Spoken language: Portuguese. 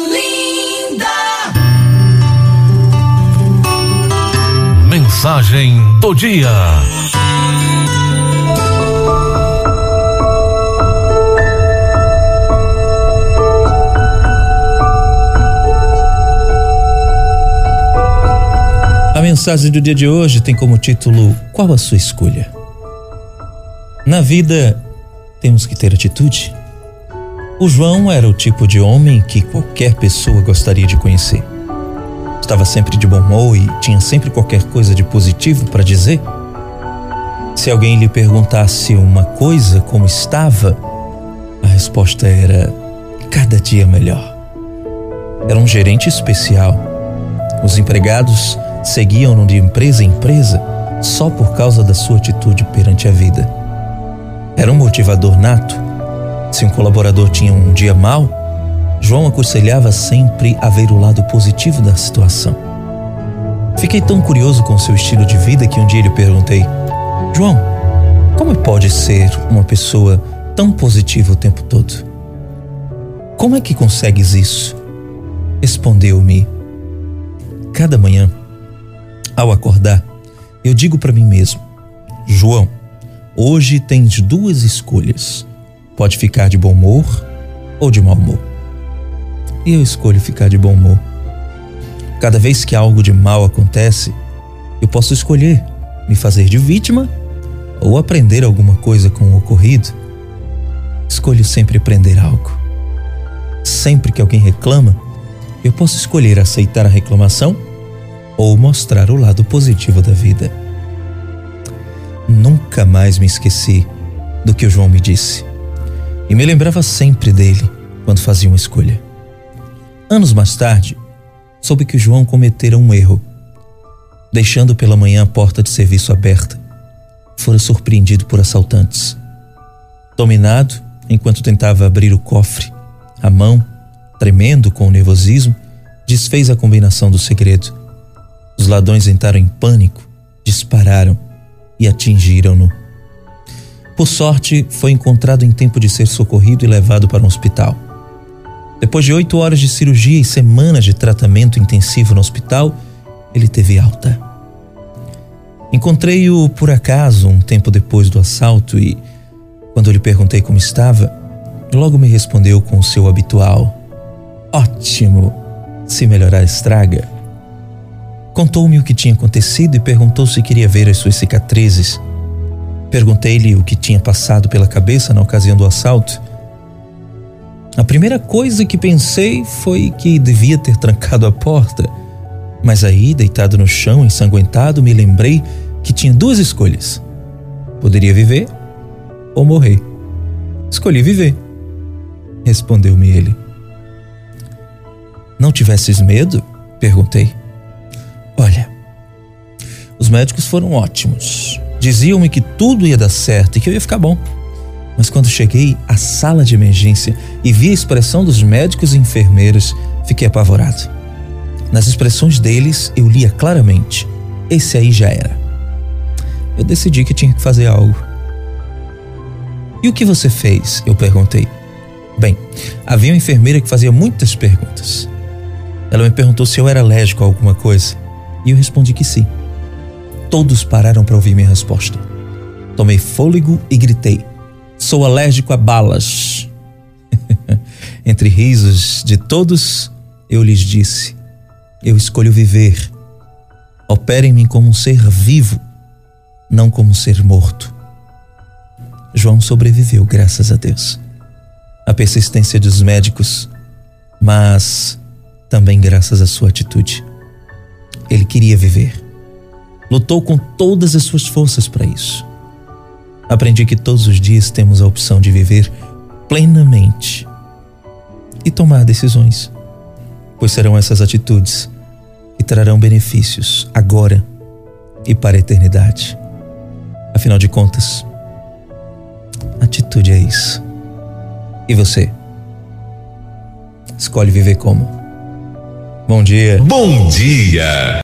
Olinda. Mensagem do dia. A mensagem do dia de hoje tem como título Qual a sua escolha? Na vida, temos que ter atitude. O João era o tipo de homem que qualquer pessoa gostaria de conhecer. Estava sempre de bom humor e tinha sempre qualquer coisa de positivo para dizer. Se alguém lhe perguntasse uma coisa como estava, a resposta era cada dia melhor. Era um gerente especial. Os empregados seguiam-no de empresa em empresa só por causa da sua atitude perante a vida. Era um motivador nato. Se um colaborador tinha um dia mau, João aconselhava sempre a ver o lado positivo da situação. Fiquei tão curioso com seu estilo de vida que um dia lhe perguntei: João, como pode ser uma pessoa tão positiva o tempo todo? Como é que consegues isso? Respondeu-me: Cada manhã ao acordar, eu digo para mim mesmo: João, hoje tens duas escolhas. Pode ficar de bom humor ou de mau humor. E eu escolho ficar de bom humor. Cada vez que algo de mal acontece, eu posso escolher me fazer de vítima ou aprender alguma coisa com o ocorrido. Escolho sempre aprender algo. Sempre que alguém reclama, eu posso escolher aceitar a reclamação ou mostrar o lado positivo da vida. Nunca mais me esqueci do que o João me disse e me lembrava sempre dele quando fazia uma escolha. Anos mais tarde, soube que João cometera um erro. Deixando pela manhã a porta de serviço aberta, fora surpreendido por assaltantes. Dominado, enquanto tentava abrir o cofre, a mão, tremendo com o nervosismo, desfez a combinação do segredo os ladrões entraram em pânico, dispararam e atingiram-no. Por sorte, foi encontrado em tempo de ser socorrido e levado para um hospital. Depois de oito horas de cirurgia e semanas de tratamento intensivo no hospital, ele teve alta. Encontrei-o por acaso um tempo depois do assalto e, quando lhe perguntei como estava, logo me respondeu com o seu habitual: Ótimo! Se melhorar, estraga. Contou-me o que tinha acontecido e perguntou se queria ver as suas cicatrizes. Perguntei-lhe o que tinha passado pela cabeça na ocasião do assalto. A primeira coisa que pensei foi que devia ter trancado a porta, mas aí, deitado no chão, ensanguentado, me lembrei que tinha duas escolhas: poderia viver ou morrer. Escolhi viver, respondeu-me ele. Não tivesses medo? perguntei. Olha, os médicos foram ótimos. Diziam-me que tudo ia dar certo e que eu ia ficar bom. Mas quando cheguei à sala de emergência e vi a expressão dos médicos e enfermeiros, fiquei apavorado. Nas expressões deles, eu lia claramente: esse aí já era. Eu decidi que tinha que fazer algo. E o que você fez? Eu perguntei. Bem, havia uma enfermeira que fazia muitas perguntas. Ela me perguntou se eu era alérgico a alguma coisa. E eu respondi que sim. Todos pararam para ouvir minha resposta. Tomei fôlego e gritei: Sou alérgico a balas. Entre risos de todos, eu lhes disse: Eu escolho viver. Operem-me como um ser vivo, não como um ser morto. João sobreviveu, graças a Deus. A persistência dos médicos, mas também graças à sua atitude. Ele queria viver. Lutou com todas as suas forças para isso. Aprendi que todos os dias temos a opção de viver plenamente e tomar decisões, pois serão essas atitudes que trarão benefícios agora e para a eternidade. Afinal de contas, atitude é isso. E você? Escolhe viver como? Bom dia. Bom dia.